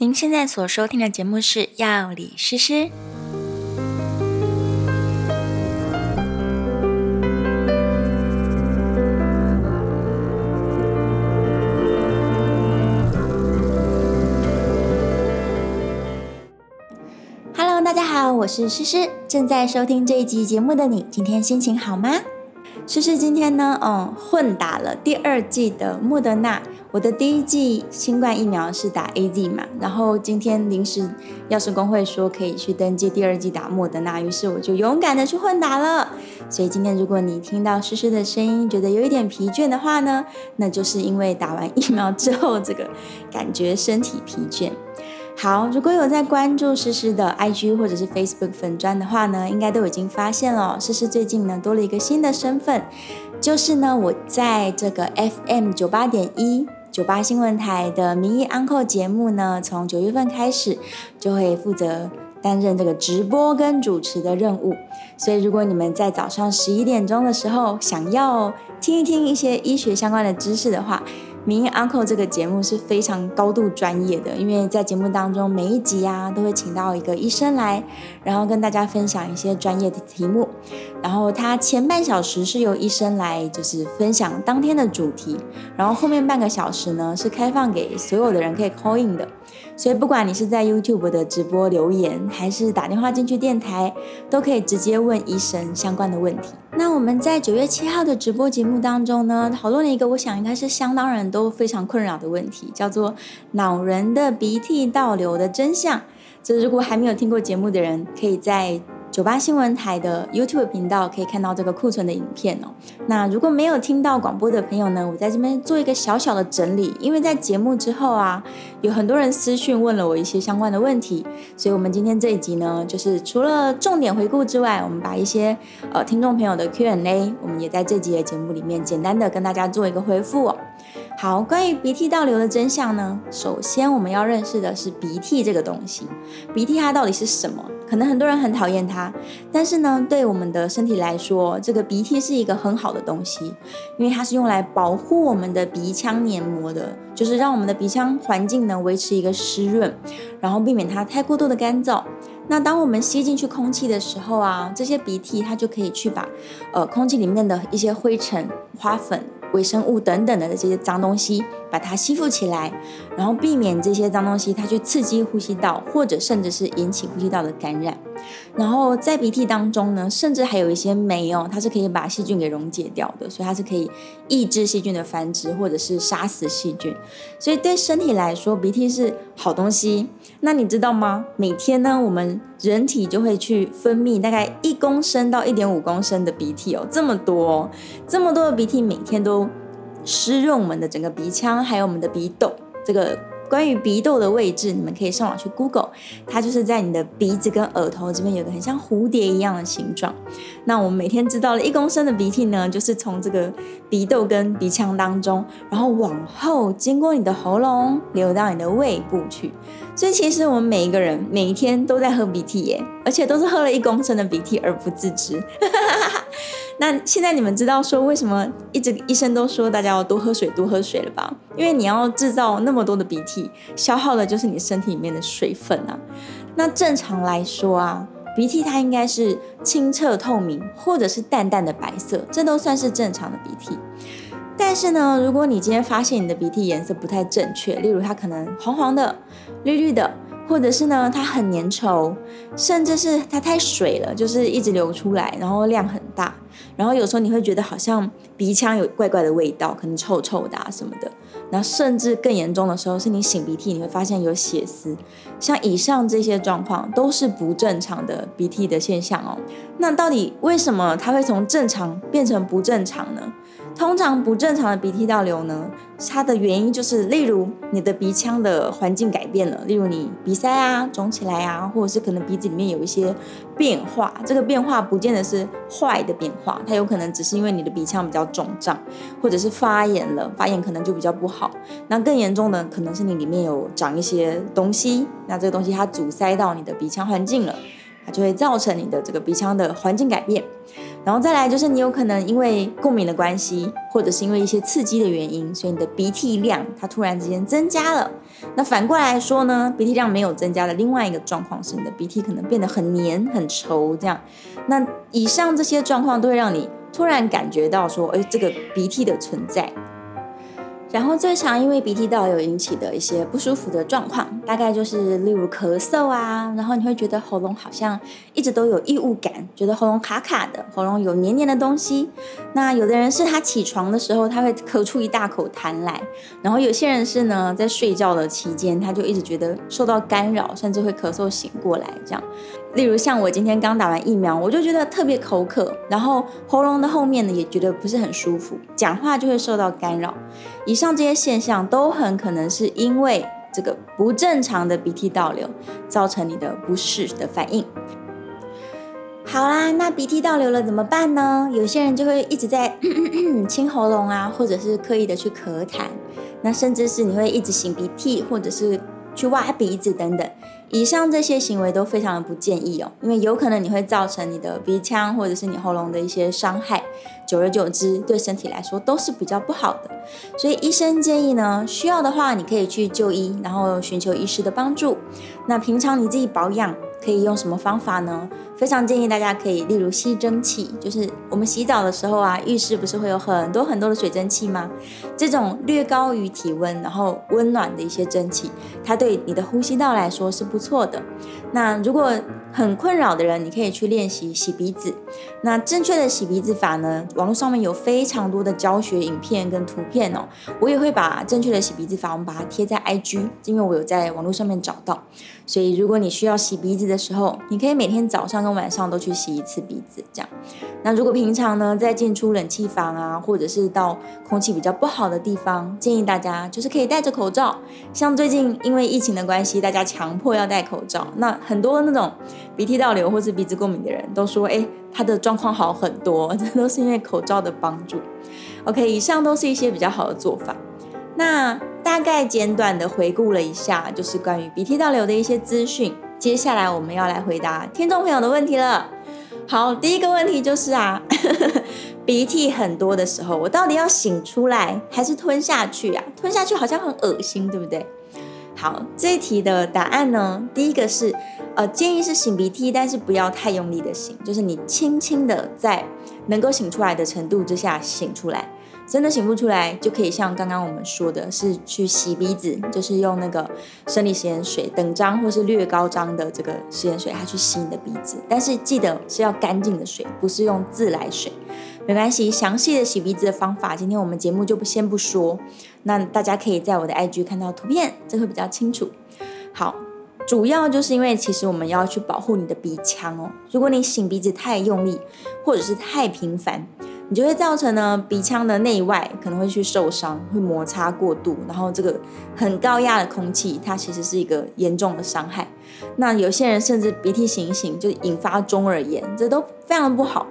您现在所收听的节目是《药理诗诗》。Hello，大家好，我是诗诗。正在收听这一集节目的你，今天心情好吗？诗诗今天呢，嗯，混打了第二季的莫德纳。我的第一剂新冠疫苗是打 AZ 嘛，然后今天临时药师公会说可以去登记第二剂打莫德纳，于是我就勇敢的去混打了。所以今天如果你听到诗诗的声音，觉得有一点疲倦的话呢，那就是因为打完疫苗之后这个感觉身体疲倦。好，如果有在关注诗诗的 IG 或者是 Facebook 粉专的话呢，应该都已经发现了，诗诗最近呢多了一个新的身份，就是呢我在这个 FM 九八点一。酒吧新闻台的名医安扣节目呢，从九月份开始就会负责担任这个直播跟主持的任务。所以，如果你们在早上十一点钟的时候想要听一听一些医学相关的知识的话，名医 Uncle 这个节目是非常高度专业的，因为在节目当中每一集啊都会请到一个医生来，然后跟大家分享一些专业的题目。然后他前半小时是由医生来就是分享当天的主题，然后后面半个小时呢是开放给所有的人可以 call in 的。所以不管你是在 YouTube 的直播留言，还是打电话进去电台，都可以直接问医生相关的问题。那我们在九月七号的直播节目当中呢，讨论了一个我想应该是相当人都非常困扰的问题，叫做老人的鼻涕倒流的真相。这如果还没有听过节目的人，可以在。九八新闻台的 YouTube 频道可以看到这个库存的影片哦。那如果没有听到广播的朋友呢，我在这边做一个小小的整理，因为在节目之后啊，有很多人私讯问了我一些相关的问题，所以我们今天这一集呢，就是除了重点回顾之外，我们把一些呃听众朋友的 Q&A，我们也在这集的节目里面简单的跟大家做一个回复哦。好，关于鼻涕倒流的真相呢，首先我们要认识的是鼻涕这个东西，鼻涕它到底是什么？可能很多人很讨厌它，但是呢，对我们的身体来说，这个鼻涕是一个很好的东西，因为它是用来保护我们的鼻腔黏膜的，就是让我们的鼻腔环境呢维持一个湿润，然后避免它太过度的干燥。那当我们吸进去空气的时候啊，这些鼻涕它就可以去把呃空气里面的一些灰尘、花粉。微生物等等的这些脏东西，把它吸附起来，然后避免这些脏东西它去刺激呼吸道，或者甚至是引起呼吸道的感染。然后在鼻涕当中呢，甚至还有一些酶哦，它是可以把细菌给溶解掉的，所以它是可以抑制细菌的繁殖，或者是杀死细菌。所以对身体来说，鼻涕是好东西。那你知道吗？每天呢，我们人体就会去分泌大概一公升到一点五公升的鼻涕哦，这么多，这么多的鼻涕，每天都湿润我们的整个鼻腔，还有我们的鼻窦，这个。关于鼻窦的位置，你们可以上网去 Google，它就是在你的鼻子跟额头这边有个很像蝴蝶一样的形状。那我们每天知道了一公升的鼻涕呢，就是从这个鼻窦跟鼻腔当中，然后往后经过你的喉咙流到你的胃部去。所以其实我们每一个人每一天都在喝鼻涕耶，而且都是喝了一公升的鼻涕而不自知。哈哈哈哈那现在你们知道说为什么一直医生都说大家要多喝水，多喝水了吧？因为你要制造那么多的鼻涕，消耗的就是你身体里面的水分啊。那正常来说啊，鼻涕它应该是清澈透明，或者是淡淡的白色，这都算是正常的鼻涕。但是呢，如果你今天发现你的鼻涕颜色不太正确，例如它可能黄黄的、绿绿的。或者是呢，它很粘稠，甚至是它太水了，就是一直流出来，然后量很大，然后有时候你会觉得好像鼻腔有怪怪的味道，可能臭臭的啊什么的。然后甚至更严重的时候，是你擤鼻涕，你会发现有血丝。像以上这些状况都是不正常的鼻涕的现象哦。那到底为什么它会从正常变成不正常呢？通常不正常的鼻涕倒流呢，它的原因就是，例如你的鼻腔的环境改变了，例如你鼻塞啊肿起来啊，或者是可能鼻子里面有一些变化。这个变化不见得是坏的变化，它有可能只是因为你的鼻腔比较肿胀，或者是发炎了，发炎可能就比较不好。那更严重的可能是你里面有长一些东西，那这个东西它阻塞到你的鼻腔环境了，它就会造成你的这个鼻腔的环境改变。然后再来就是你有可能因为过敏的关系，或者是因为一些刺激的原因，所以你的鼻涕量它突然之间增加了。那反过来说呢，鼻涕量没有增加的另外一个状况是你的鼻涕可能变得很黏很稠这样。那以上这些状况都会让你突然感觉到说，哎，这个鼻涕的存在。然后最常因为鼻涕倒流引起的一些不舒服的状况，大概就是例如咳嗽啊，然后你会觉得喉咙好像一直都有异物感，觉得喉咙卡卡的，喉咙有黏黏的东西。那有的人是他起床的时候他会咳出一大口痰来，然后有些人是呢在睡觉的期间他就一直觉得受到干扰，甚至会咳嗽醒过来这样。例如像我今天刚打完疫苗，我就觉得特别口渴，然后喉咙的后面呢也觉得不是很舒服，讲话就会受到干扰。以上这些现象都很可能是因为这个不正常的鼻涕倒流造成你的不适的反应。好啦，那鼻涕倒流了怎么办呢？有些人就会一直在咳咳咳清喉咙啊，或者是刻意的去咳痰，那甚至是你会一直擤鼻涕，或者是去挖鼻子等等。以上这些行为都非常的不建议哦，因为有可能你会造成你的鼻腔或者是你喉咙的一些伤害，久而久之对身体来说都是比较不好的。所以医生建议呢，需要的话你可以去就医，然后寻求医师的帮助。那平常你自己保养可以用什么方法呢？非常建议大家可以，例如吸蒸汽，就是我们洗澡的时候啊，浴室不是会有很多很多的水蒸气吗？这种略高于体温，然后温暖的一些蒸汽，它对你的呼吸道来说是不错的。那如果很困扰的人，你可以去练习洗鼻子。那正确的洗鼻子法呢，网络上面有非常多的教学影片跟图片哦。我也会把正确的洗鼻子法，我们把它贴在 IG，因为我有在网络上面找到。所以如果你需要洗鼻子的时候，你可以每天早上跟晚上都去洗一次鼻子，这样。那如果平常呢，在进出冷气房啊，或者是到空气比较不好的地方，建议大家就是可以戴着口罩。像最近因为疫情的关系，大家强迫要戴口罩，那很多那种鼻涕倒流或是鼻子过敏的人都说，哎，他的状况好很多，这都是因为口罩的帮助。OK，以上都是一些比较好的做法。那大概简短的回顾了一下，就是关于鼻涕倒流的一些资讯。接下来我们要来回答听众朋友的问题了。好，第一个问题就是啊，鼻涕很多的时候，我到底要擤出来还是吞下去啊？吞下去好像很恶心，对不对？好，这一题的答案呢，第一个是，呃，建议是擤鼻涕，但是不要太用力的擤，就是你轻轻的在能够擤出来的程度之下擤出来。真的擤不出来，就可以像刚刚我们说的，是去洗鼻子，就是用那个生理食盐水等张或是略高张的这个食盐水，它去洗你的鼻子。但是记得是要干净的水，不是用自来水。没关系，详细的洗鼻子的方法，今天我们节目就不先不说。那大家可以在我的 IG 看到图片，这会比较清楚。好，主要就是因为其实我们要去保护你的鼻腔哦。如果你擤鼻子太用力，或者是太频繁，你就会造成呢鼻腔的内外可能会去受伤，会摩擦过度，然后这个很高压的空气，它其实是一个严重的伤害。那有些人甚至鼻涕擤一擤就引发中耳炎，这都非常的不好。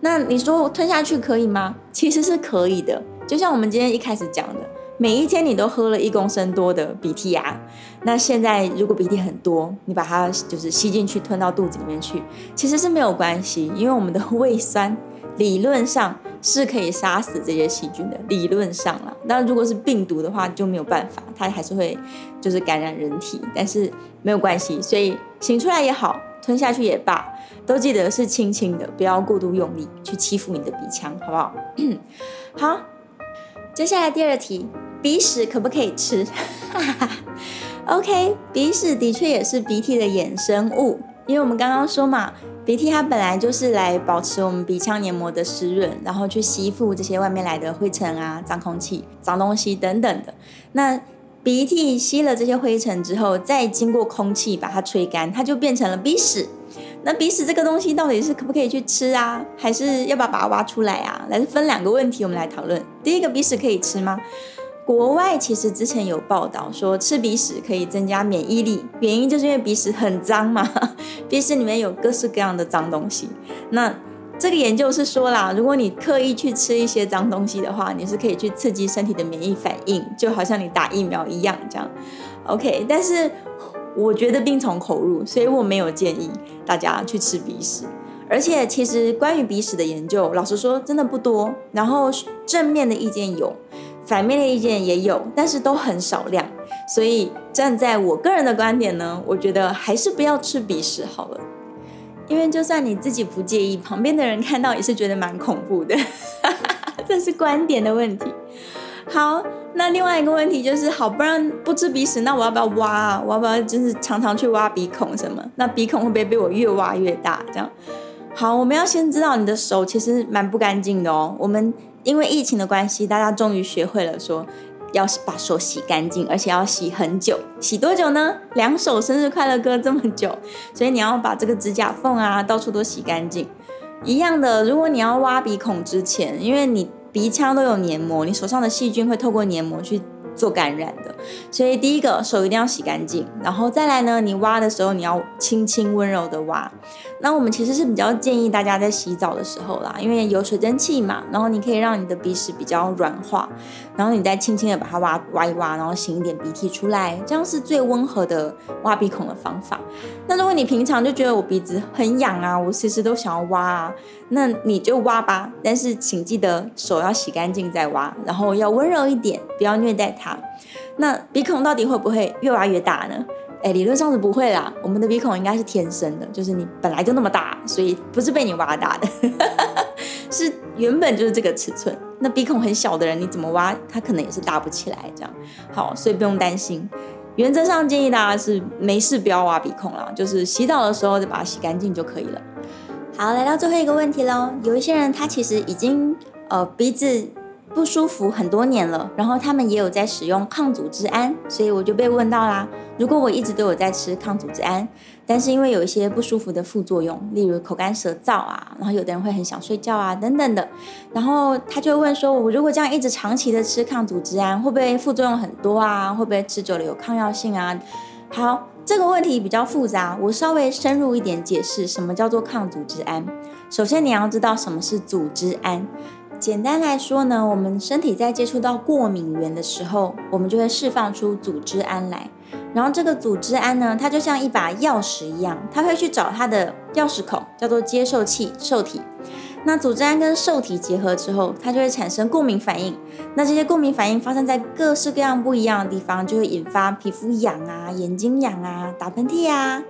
那你说吞下去可以吗？其实是可以的。就像我们今天一开始讲的，每一天你都喝了一公升多的鼻涕啊。那现在如果鼻涕很多，你把它就是吸进去吞到肚子里面去，其实是没有关系，因为我们的胃酸。理论上是可以杀死这些细菌的，理论上啦。那如果是病毒的话就没有办法，它还是会就是感染人体，但是没有关系，所以醒出来也好，吞下去也罢，都记得是轻轻的，不要过度用力去欺负你的鼻腔，好不好？好，接下来第二题，鼻屎可不可以吃？OK，鼻屎的确也是鼻涕的衍生物，因为我们刚刚说嘛。鼻涕它本来就是来保持我们鼻腔黏膜的湿润，然后去吸附这些外面来的灰尘啊、脏空气、脏东西等等的。那鼻涕吸了这些灰尘之后，再经过空气把它吹干，它就变成了鼻屎。那鼻屎这个东西到底是可不可以去吃啊，还是要不要把它挖出来啊？来分两个问题，我们来讨论。第一个，鼻屎可以吃吗？国外其实之前有报道说，吃鼻屎可以增加免疫力，原因就是因为鼻屎很脏嘛，鼻屎里面有各式各样的脏东西。那这个研究是说啦，如果你刻意去吃一些脏东西的话，你是可以去刺激身体的免疫反应，就好像你打疫苗一样这样。OK，但是我觉得病从口入，所以我没有建议大家去吃鼻屎。而且其实关于鼻屎的研究，老实说真的不多。然后正面的意见有，反面的意见也有，但是都很少量。所以站在我个人的观点呢，我觉得还是不要吃鼻屎好了。因为就算你自己不介意，旁边的人看到也是觉得蛮恐怖的。这是观点的问题。好，那另外一个问题就是，好，不然不吃鼻屎，那我要不要挖啊？我要不要就是常常去挖鼻孔什么？那鼻孔会不会被我越挖越大？这样。好，我们要先知道你的手其实蛮不干净的哦。我们因为疫情的关系，大家终于学会了说。要把手洗干净，而且要洗很久。洗多久呢？两首生日快乐歌这么久，所以你要把这个指甲缝啊，到处都洗干净。一样的，如果你要挖鼻孔之前，因为你鼻腔都有黏膜，你手上的细菌会透过黏膜去。做感染的，所以第一个手一定要洗干净，然后再来呢，你挖的时候你要轻轻温柔的挖。那我们其实是比较建议大家在洗澡的时候啦，因为有水蒸气嘛，然后你可以让你的鼻屎比较软化，然后你再轻轻的把它挖挖一挖，然后擤一点鼻涕出来，这样是最温和的挖鼻孔的方法。那如果你平常就觉得我鼻子很痒啊，我随时都想要挖啊，那你就挖吧，但是请记得手要洗干净再挖，然后要温柔一点，不要虐待它。那鼻孔到底会不会越挖越大呢？哎，理论上是不会啦。我们的鼻孔应该是天生的，就是你本来就那么大，所以不是被你挖大的，是原本就是这个尺寸。那鼻孔很小的人，你怎么挖，它可能也是大不起来。这样好，所以不用担心。原则上建议大家是没事不要挖鼻孔啦，就是洗澡的时候就把它洗干净就可以了。好，来到最后一个问题喽。有一些人他其实已经呃鼻子。不舒服很多年了，然后他们也有在使用抗组织胺，所以我就被问到啦。如果我一直都有在吃抗组织胺，但是因为有一些不舒服的副作用，例如口干舌燥啊，然后有的人会很想睡觉啊等等的，然后他就问说，我如果这样一直长期的吃抗组织胺，会不会副作用很多啊？会不会吃久了有抗药性啊？好，这个问题比较复杂，我稍微深入一点解释什么叫做抗组织胺。首先你要知道什么是组织胺。简单来说呢，我们身体在接触到过敏源的时候，我们就会释放出组织胺来。然后这个组织胺呢，它就像一把钥匙一样，它会去找它的钥匙孔，叫做接受器受体。那组织胺跟受体结合之后，它就会产生过敏反应。那这些过敏反应发生在各式各样不一样的地方，就会引发皮肤痒啊、眼睛痒啊、打喷嚏啊。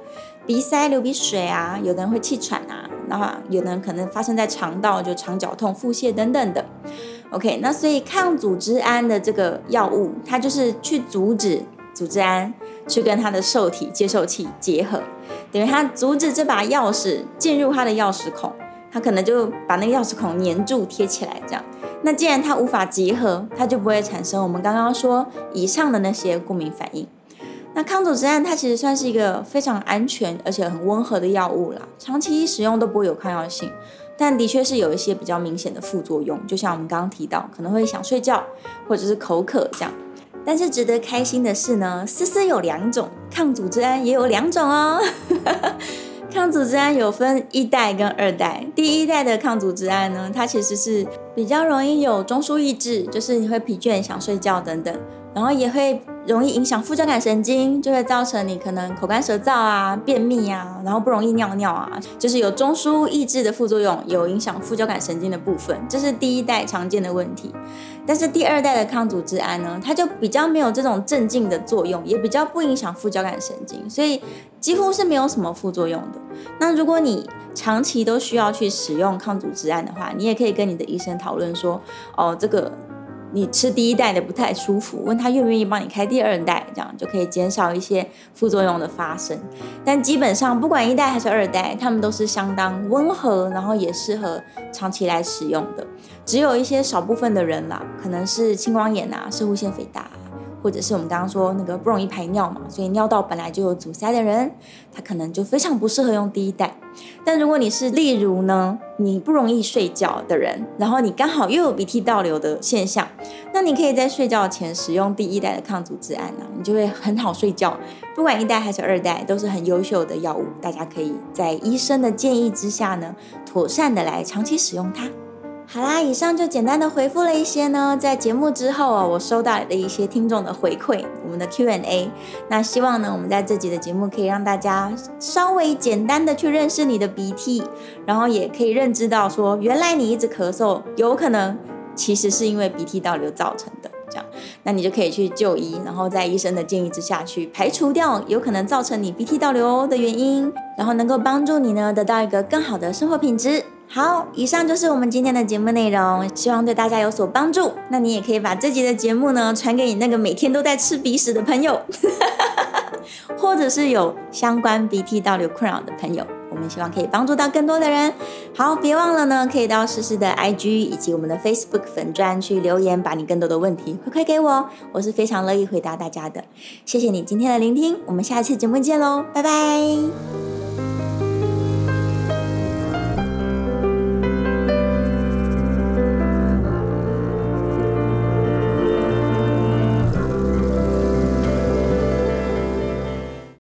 鼻塞、流鼻水啊，有的人会气喘啊，然后有的人可能发生在肠道，就肠绞痛、腹泻等等的。OK，那所以抗组织胺的这个药物，它就是去阻止组织胺去跟它的受体接受器结合，等于它阻止这把钥匙进入它的钥匙孔，它可能就把那个钥匙孔粘住贴起来，这样。那既然它无法结合，它就不会产生我们刚刚说以上的那些过敏反应。那抗组织胺它其实算是一个非常安全而且很温和的药物啦，长期使用都不会有抗药性，但的确是有一些比较明显的副作用，就像我们刚刚提到，可能会想睡觉或者是口渴这样。但是值得开心的是呢，思思有两种抗组织胺，也有两种哦。抗组织胺有分一代跟二代，第一代的抗组织胺呢，它其实是比较容易有中枢抑制，就是你会疲倦、想睡觉等等。然后也会容易影响副交感神经，就会造成你可能口干舌燥啊、便秘啊，然后不容易尿尿啊，就是有中枢抑制的副作用，有影响副交感神经的部分，这是第一代常见的问题。但是第二代的抗组织胺呢，它就比较没有这种镇静的作用，也比较不影响副交感神经，所以几乎是没有什么副作用的。那如果你长期都需要去使用抗组织胺的话，你也可以跟你的医生讨论说，哦，这个。你吃第一代的不太舒服，问他愿不愿意帮你开第二代，这样就可以减少一些副作用的发生。但基本上不管一代还是二代，他们都是相当温和，然后也适合长期来使用的。只有一些少部分的人啦，可能是青光眼啊、视物腺肥大。或者是我们刚刚说那个不容易排尿嘛，所以尿道本来就有阻塞的人，他可能就非常不适合用第一代。但如果你是例如呢，你不容易睡觉的人，然后你刚好又有鼻涕倒流的现象，那你可以在睡觉前使用第一代的抗组织胺啊，你就会很好睡觉。不管一代还是二代，都是很优秀的药物，大家可以在医生的建议之下呢，妥善的来长期使用它。好啦，以上就简单的回复了一些呢，在节目之后啊，我收到的一些听众的回馈，我们的 Q&A。那希望呢，我们在这集的节目可以让大家稍微简单的去认识你的鼻涕，然后也可以认知到说，原来你一直咳嗽，有可能其实是因为鼻涕倒流造成的。这样，那你就可以去就医，然后在医生的建议之下去排除掉有可能造成你鼻涕倒流的原因，然后能够帮助你呢得到一个更好的生活品质。好，以上就是我们今天的节目内容，希望对大家有所帮助。那你也可以把这集的节目呢传给你那个每天都在吃鼻屎的朋友，或者是有相关鼻涕倒流困扰的朋友。我们希望可以帮助到更多的人。好，别忘了呢，可以到诗诗的 IG 以及我们的 Facebook 粉专去留言，把你更多的问题回馈给我，我是非常乐意回答大家的。谢谢你今天的聆听，我们下一次节目见喽，拜拜。